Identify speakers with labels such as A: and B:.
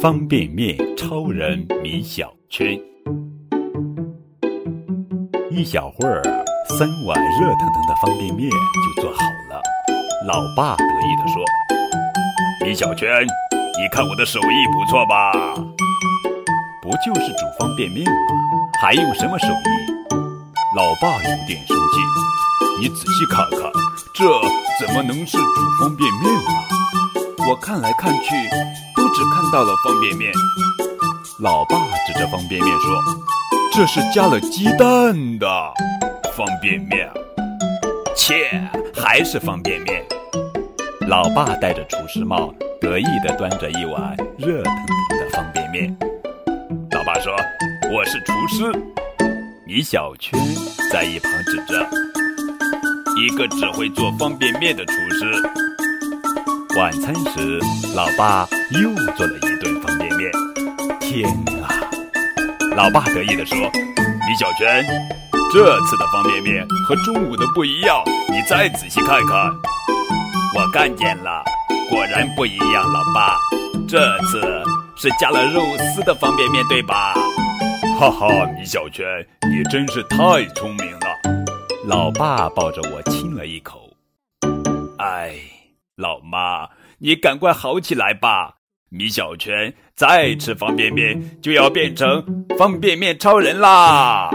A: 方便面超人米小圈。一小会儿，三碗热腾腾的方便面就做好了。老爸得意地说：“米小圈，你看我的手艺不错吧？不就是煮方便面吗？还用什么手艺？”老爸有点生气：“你仔细看看，这怎么能是煮方便面呢？我看来看去，都只看到了方便面。”老爸指着方便面说：“这是加了鸡蛋的方便面。”切，还是方便面。老爸戴着厨师帽，得意地端着一碗热腾腾的方便面。老爸说：“我是厨师。”米小圈在一旁指着：“一个只会做方便面的厨师。”晚餐时，老爸又做了一顿方便面。天啊！老爸得意地说：“米小圈，这次的方便面和中午的不一样，你再仔细看看。”我看见了，果然不一样，老爸，这次是加了肉丝的方便面，对吧？哈哈，米小圈，你真是太聪明了。老爸抱着我亲了一口。哎，老妈，你赶快好起来吧！米小圈再吃方便面就要变成方便面超人啦！